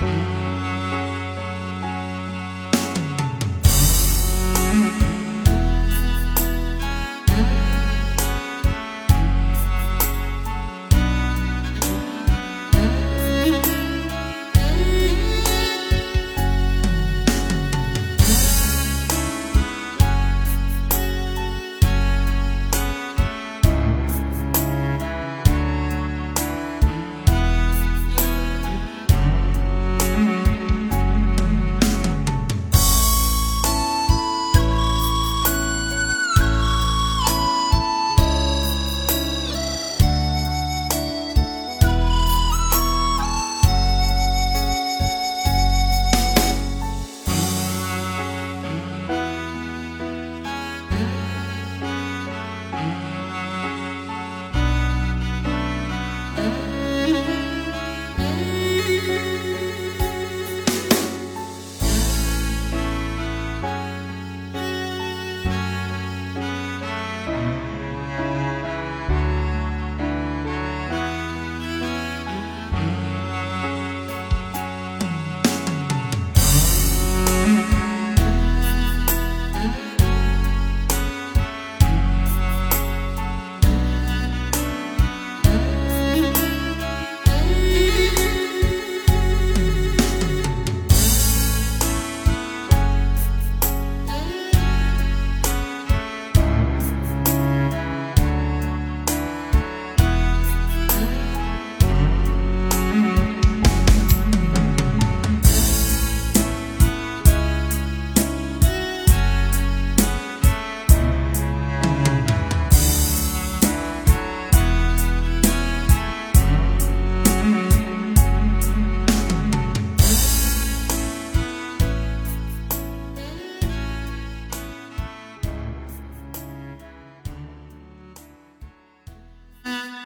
嗯。